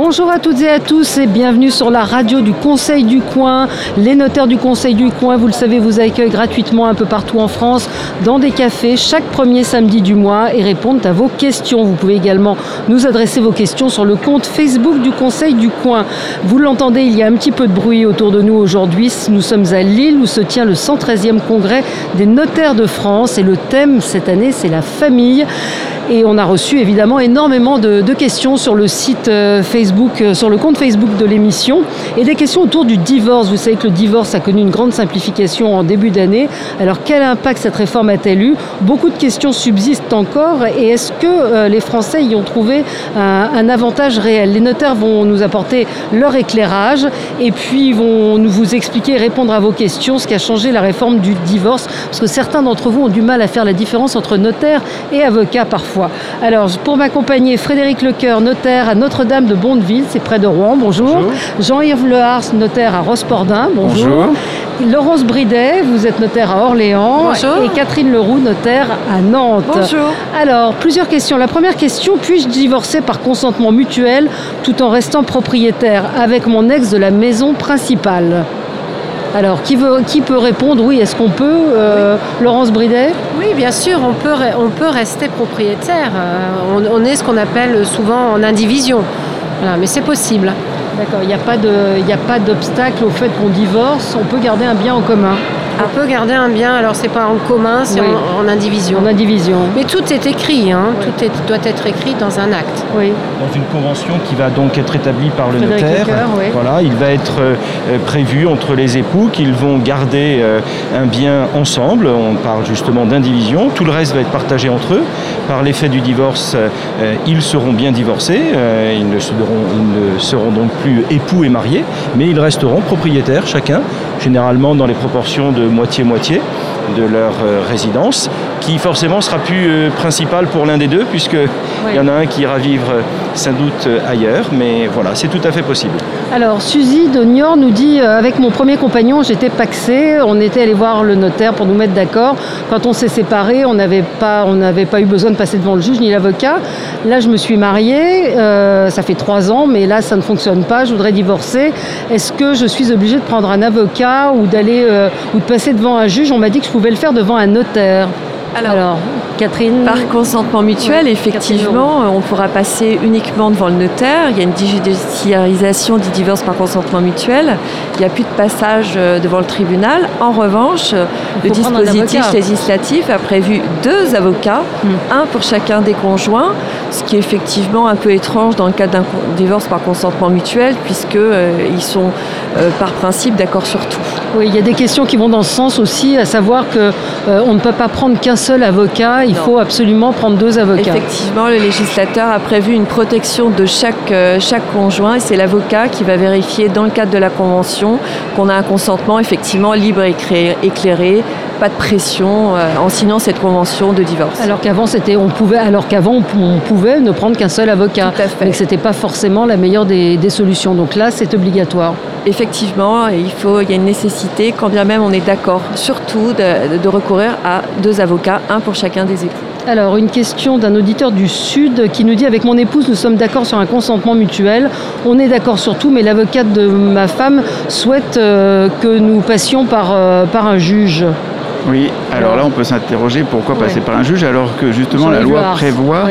Bonjour à toutes et à tous et bienvenue sur la radio du Conseil du Coin. Les notaires du Conseil du Coin, vous le savez, vous accueillent gratuitement un peu partout en France dans des cafés chaque premier samedi du mois et répondent à vos questions. Vous pouvez également nous adresser vos questions sur le compte Facebook du Conseil du Coin. Vous l'entendez, il y a un petit peu de bruit autour de nous aujourd'hui. Nous sommes à Lille où se tient le 113e congrès des notaires de France et le thème cette année, c'est la famille. Et on a reçu évidemment énormément de, questions sur le site euh, Facebook, euh, sur le compte Facebook de l'émission, et des questions autour du divorce. Vous savez que le divorce a connu une grande simplification en début d'année. Alors quel impact cette réforme a-t-elle eu? Beaucoup de questions subsistent encore. Et est-ce que euh, les Français y ont trouvé un, avantage réel? Les notaires vont nous apporter leur éclairage et puis vont nous vous expliquer, répondre à vos questions, ce qui a changé la réforme du divorce. Parce que certains d'entre vous ont du mal à faire la différence entre notaire et avocat parfois. Alors, pour m'accompagner, Frédéric Lecoeur, notaire à Notre-Dame de Bondeville, c'est près de Rouen, bonjour. Jean-Yves Lehars, notaire à Rospordin, bonjour. Laurence Bridet, vous êtes notaire à Orléans. Bonjour. Et Catherine Leroux, notaire à Nantes. Bonjour. Alors, plusieurs questions. La première question, puis-je divorcer par consentement mutuel tout en restant propriétaire avec mon ex de la maison principale? Alors, qui, veut, qui peut répondre? Oui, est-ce qu'on peut euh, Laurence Bridet? Oui, bien sûr, on peut, on peut rester propriétaire. Euh, on, est ce qu'on appelle souvent en indivision. mais c'est possible. D'accord, il n'y a pas d'obstacle au fait qu'on divorce, on peut garder un bien en commun. On peut garder un bien, alors c'est pas en commun, c'est en, indivision. En indivision. Mais tout est écrit, hein. tout doit être écrit dans un acte. Oui. Dans une convention qui va donc être établie par le notaire. Voilà, il va être euh, prévu entre les époux qu'ils vont garder euh, un bien ensemble. On parle justement d'indivision. Tout le reste va être partagé entre eux. Par l'effet du divorce, euh, ils seront bien divorcés. ils, ne seront, ils ne seront donc plus époux et mariés, mais ils resteront propriétaires chacun, généralement dans les proportions de moitié-moitié de leur euh, résidence, qui forcément sera plus euh, principal pour l'un des deux, puisqu'il y en a un qui ira vivre euh, sans doute ailleurs, mais voilà, c'est tout à fait possible. Alors, Suzy de Niort nous dit Avec mon premier compagnon, j'étais paxé, on était allé voir le notaire pour nous mettre d'accord. Quand on s'est séparés, on n'avait pas, pas eu besoin de passer devant le juge ni l'avocat. Là, je me suis mariée, ça fait trois ans, mais là, ça ne fonctionne pas, je voudrais divorcer. Est-ce que je suis obligée de prendre un avocat ou d'aller ou de passer devant un juge, on m'a dit que je pouvais le faire devant un notaire. Alors, Catherine? Par consentement mutuel, effectivement, on pourra passer uniquement devant le notaire. Il y a une digitalisation du divorce par consentement mutuel. Il n'y a plus de passage euh, devant le tribunal. En revanche, le dispositif législatif a prévu deux avocats, hmm. un pour chacun des conjoints, ce qui est effectivement un peu étrange dans le cadre d'un divorce par consentement mutuel, puisqu'ils euh, sont euh, par principe d'accord sur tout. Oui, il y a des questions qui vont dans ce sens aussi, à savoir qu'on ne peut pas prendre qu'un seul avocat, il faut absolument prendre deux avocats. Effectivement, le législateur a prévu une protection de chaque, euh, chaque conjoint et c'est l'avocat qui va vérifier dans le cadre de la convention qu'on a un consentement effectivement libre et éclairé, pas de pression euh, en signant cette convention de divorce. Alors qu'avant c'était on pouvait alors qu'avant on pouvait ne prendre qu'un seul avocat. Tout à fait. Mais c'était pas forcément la meilleure des, des solutions. Donc là c'est obligatoire. Effectivement, il faut il y a une nécessité quand bien même on est d'accord surtout de, de recourir à deux avocats, un pour chacun des époux. Alors, une question d'un auditeur du Sud qui nous dit Avec mon épouse, nous sommes d'accord sur un consentement mutuel. On est d'accord sur tout, mais l'avocate de ma femme souhaite euh, que nous passions par, euh, par un juge. Oui, alors là on peut s'interroger pourquoi passer par un juge alors que justement la loi prévoit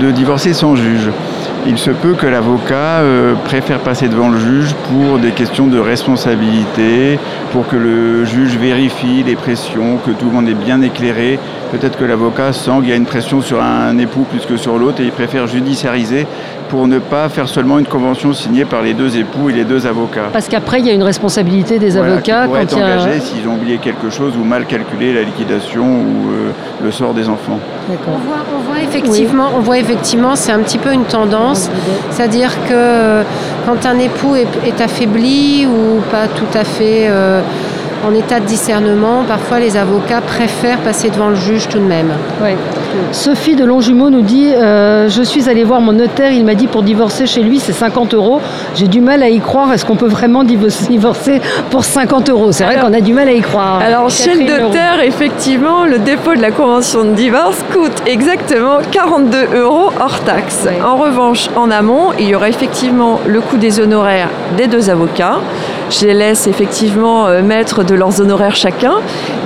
de divorcer sans juge. Il se peut que l'avocat euh, préfère passer devant le juge pour des questions de responsabilité, pour que le juge vérifie les pressions, que tout le monde est bien éclairé. Peut-être que l'avocat sent qu'il y a une pression sur un époux plus que sur l'autre et il préfère judiciariser pour ne pas faire seulement une convention signée par les deux époux et les deux avocats. Parce qu'après, il y a une responsabilité des avocats. Quand être engagés s'ils ont oublié quelque chose ou mal calculé la liquidation ou euh, le sort des enfants. On voit, effectivement, on voit effectivement, c'est un petit peu une tendance, c'est-à-dire que quand un époux est, affaibli ou pas tout à fait euh, en état de discernement, parfois les avocats préfèrent passer devant le juge tout de même. Sophie de Longjumeau nous dit euh, Je suis allée voir mon notaire, il m'a dit pour divorcer chez lui c'est 50 euros. J'ai du mal à y croire. Est-ce qu'on peut vraiment divorcer pour 50 euros? C'est vrai qu'on a du mal à y croire. Alors chez le notaire, effectivement, le dépôt de la convention de divorce coûte exactement 42 euros hors taxe. En revanche, en amont, il y aura effectivement le coût des honoraires des deux avocats. Je les laisse effectivement euh, mettre de leurs honoraires chacun.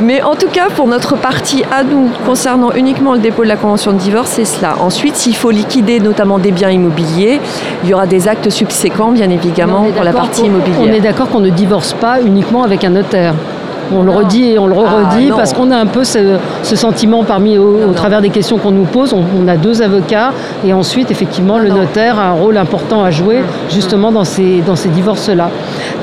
Mais en tout cas, pour notre partie à nous, concernant uniquement le dépôt de la convention de divorce, c'est cela. Ensuite, s'il faut liquider notamment des biens immobiliers, il y aura des actes subséquents, bien évidemment, pour la partie immobilière. On est d'accord qu'on ne divorce pas uniquement avec un notaire. On le redit et on le redit ah, parce qu'on a un peu ce, sentiment parmi au, travers des questions qu'on nous pose. On, a deux avocats et ensuite effectivement le notaire a un rôle important à jouer justement dans ces, dans ces divorces-là.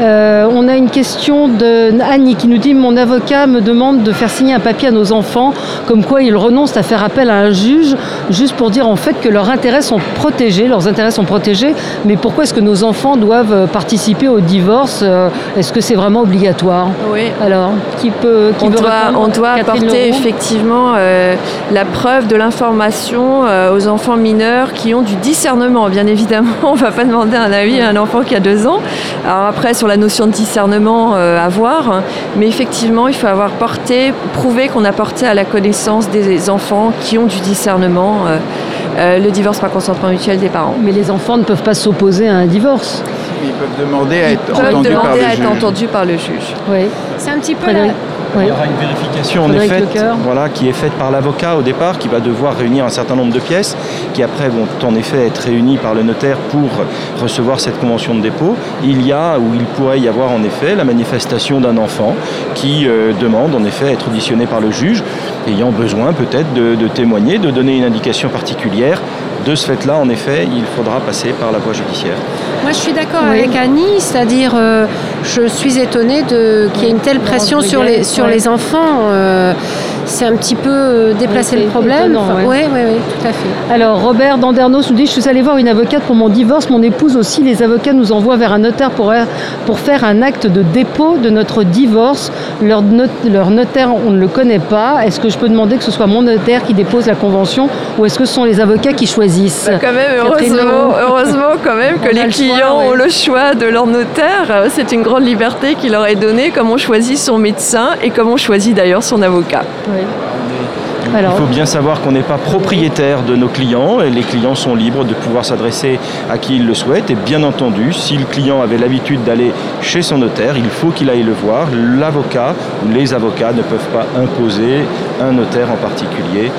Euh, on a une question de Annie qui nous dit mon avocat me demande de faire signer un papier à nos enfants comme quoi ils renoncent à faire appel à un juge juste pour dire en fait que leurs intérêts sont protégés, leurs intérêts sont protégés. Mais pourquoi est-ce que nos enfants doivent participer au divorce? Euh, Est-ce que c'est vraiment obligatoire? Oui. Alors qui peut on, doit, on doit apporter effectivement euh, la preuve de l'information euh, aux enfants mineurs qui ont du discernement. Bien évidemment, on ne va pas demander un avis à un enfant qui a deux ans. Alors après, sur la notion de discernement, euh, à voir. Mais effectivement, il faut avoir porté, prouvé qu'on a porté à la connaissance des enfants qui ont du discernement. le divorce par consentement mutuel des parents. Mais les enfants ne peuvent pas s'opposer à un divorce. Ils peuvent demander à être, entendus, par à être entendus par le juge. Oui. C'est un petit peu il y aura une vérification en effet voilà, qui est faite par l'avocat au départ, qui va devoir réunir un certain nombre de pièces, qui après vont en effet être réunies par le notaire pour recevoir cette convention de dépôt. Il y a, ou il pourrait y avoir en effet, la manifestation d'un enfant qui euh, demande en effet à être auditionné par le juge, ayant besoin peut-être de, de témoigner, de donner une indication particulière de ce fait-là, en effet, il faudra passer par la voie judiciaire. Moi, je suis d'accord avec Annie, c'est-à-dire, euh, je suis étonnée qu'il y ait une telle pression sur les, sur les enfants. Euh, c'est un petit peu euh, déplacer le problème. Oui, oui, oui, tout à fait. Alors, Robert Dandernos nous dit Je suis allé voir une avocate pour mon divorce. Mon épouse aussi. Les avocats nous envoient vers un notaire pour, pour faire un acte de dépôt de notre divorce. Leur, leur notaire, on ne le connaît pas. Est-ce que je peux demander que ce soit mon notaire qui dépose la convention ou est-ce que ce sont les avocats qui choisissent bah, Quand même, heureusement, heureusement quand même que les clients ont le choix de leur notaire. C'est une grande liberté qui leur est donnée, comme on choisit son médecin et comme on choisit d'ailleurs son avocat. Amen. Il faut bien savoir qu'on n'est pas propriétaire de nos clients et les clients sont libres de pouvoir s'adresser à qui ils le souhaitent. Et bien entendu, si le client avait l'habitude d'aller chez son notaire, il faut qu'il aille le voir. L'avocat ou les avocats ne peuvent pas imposer un notaire en particulier,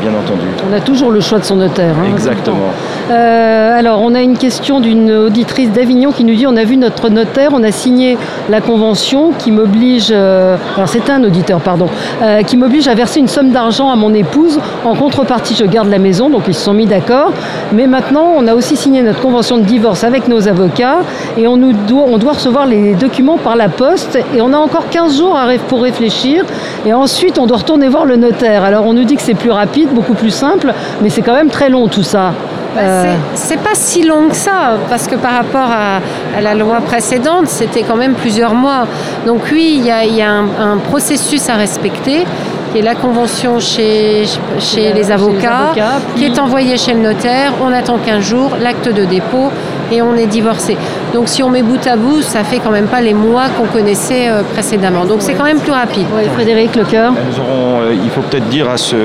bien entendu. On a toujours le choix de son notaire. Hein, Exactement. Euh, alors, on a une question d'une auditrice d'Avignon qui nous dit on a vu notre notaire, on a signé la convention qui m'oblige, euh, alors c'est un auditeur, pardon, euh, qui m'oblige à verser une somme d'argent à mon épouse. En contrepartie, je garde la maison, donc ils se sont mis d'accord. Mais maintenant, on a aussi signé notre convention de divorce avec nos avocats et on, nous doit, on doit recevoir les documents par la poste et on a encore 15 jours pour réfléchir et ensuite on doit retourner voir le notaire. Alors on nous dit que c'est plus rapide, beaucoup plus simple, mais c'est quand même très long tout ça. Bah, euh, c'est pas si long que ça, parce que par rapport à, la loi précédente, c'était quand même plusieurs mois. Donc oui, il y a, un, processus à respecter qui est la convention chez, chez, les, avocats, qui est envoyée chez le notaire. On attend 15 jours, l'acte de dépôt et on est divorcé. Donc si on met bout à bout, ça fait quand même pas les mois qu'on connaissait euh, précédemment. Donc c'est quand même plus rapide. Frédéric Lecoeur euh, Il faut peut-être dire à, ce,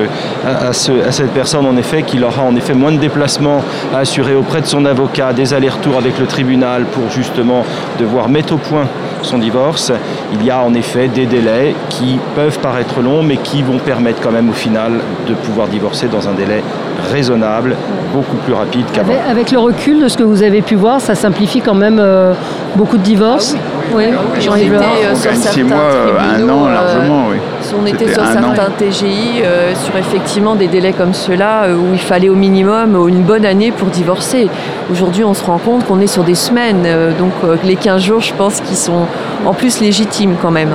à, cette personne en effet qu'il aura en effet moins de déplacements à assurer auprès de son avocat, des allers-retours avec le tribunal pour justement devoir mettre au point son divorce. Il y a en effet des délais qui peuvent paraître longs mais qui vont permettre quand même au final de pouvoir divorcer dans un délai raisonnable, beaucoup plus rapide qu'avant. Avec, le recul de ce que vous avez pu voir, ça simplifie quand même euh, beaucoup de divorces. Ah oui, oui. Euh, sur six mois, euh, un an largement, oui. On était sur certains TGI, sur effectivement des délais comme ceux-là, où il fallait au minimum une bonne année pour divorcer. Aujourd'hui, on se rend compte qu'on est sur des semaines, donc les 15 jours, je pense, qui sont en plus légitimes quand même.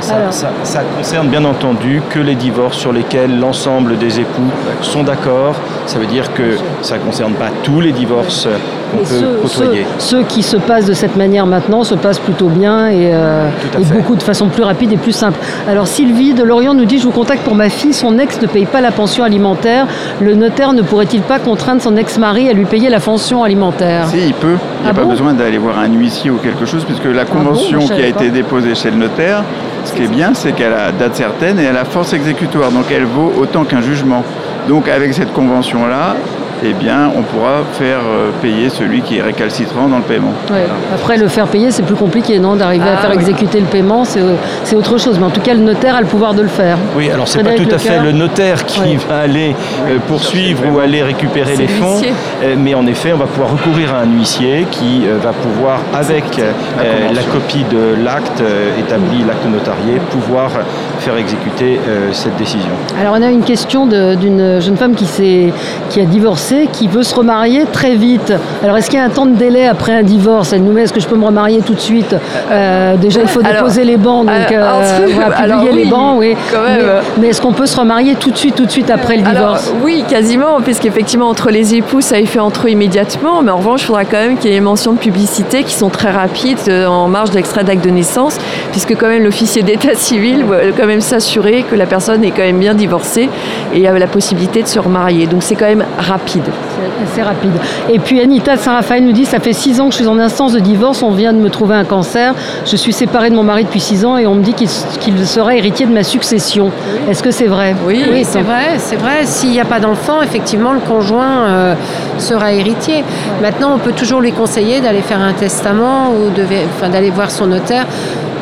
ça, concerne bien entendu que les divorces sur lesquels l'ensemble des époux sont d'accord. Ça veut dire que ça ne concerne pas tous les divorces qu'on peut côtoyer. Ceux, qui se passent de cette manière maintenant se passent plutôt bien et, euh, beaucoup de façon plus rapide et plus simple. Alors Sylvie de Lorient nous dit je vous contacte pour ma fille, son ex ne paye pas la pension alimentaire. Le notaire ne pourrait-il pas contraindre son ex-mari à lui payer la pension alimentaire? Si, il peut. Il n'y a ah pas besoin d'aller voir un huissier ou quelque chose puisque la ah convention qui a été déposée chez le notaire, ce qui est bien, c'est qu'elle a date certaine et elle a force exécutoire, donc elle vaut autant qu'un jugement. Donc avec cette convention-là, eh bien, on pourra faire euh, payer celui qui est récalcitrant dans le paiement. Après, le faire payer, c'est plus compliqué, non D'arriver à ah faire exécuter le paiement, c'est autre chose. Mais en tout cas, le notaire a le pouvoir de le faire. Oui, alors c'est pas tout à fait le notaire qui va aller euh, poursuivre ou aller récupérer les fonds, euh, mais en effet, on va pouvoir recourir à un huissier qui va pouvoir, avec la, copie de l'acte établi, l'acte notarié, pouvoir faire exécuter cette décision. Alors, on a une question d'une jeune femme qui, qui a divorcé qui veut se remarier très vite. Alors, est-ce qu'il y a un temps de délai après un divorce? Elle nous met, est-ce que je peux me remarier tout de suite? Euh, Déjà, il faut déposer les bancs, donc euh, on va publier les bancs, oui. Mais, est-ce qu'on peut se remarier tout de suite, tout de suite après le divorce? Oui, quasiment, puisqu'effectivement, entre les époux, ça est fait entre eux immédiatement. Mais en revanche, il faudra quand même qu'il y ait des mentions de publicité qui sont très rapides euh, en marge d'extrait d'acte de naissance, puisque quand même l'officier d'état civil doit quand même s'assurer que la personne est quand même bien divorcée et a la possibilité de se remarier. Donc c'est quand même rapide. C'est rapide. Et puis Anita de Saint-Raphaël nous dit Ça fait six ans que je suis en instance de divorce, on vient de me trouver un cancer. Je suis séparée de mon mari depuis six ans et on me dit qu'il serait héritier de ma succession. Est-ce que c'est vrai? Oui, c'est vrai. C'est vrai. S'il n'y a pas d'enfant, effectivement, le conjoint euh, sera héritier. Maintenant, on peut toujours lui conseiller d'aller faire un testament ou d'aller voir son notaire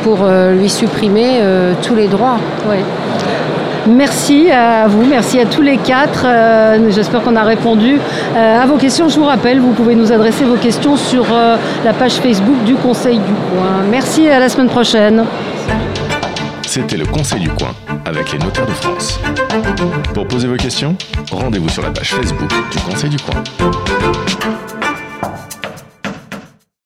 pour euh, lui supprimer euh, tous les droits. Oui. Merci à vous, merci à tous les quatre. Euh, j'espère qu'on a répondu euh, à vos questions. Je vous rappelle, vous pouvez nous adresser vos questions sur euh, la page Facebook du Conseil du Coin. Merci et à la semaine prochaine. C'était le Conseil du Coin avec les notaires de France. Pour poser vos questions, rendez-vous sur la page Facebook du Conseil du Coin.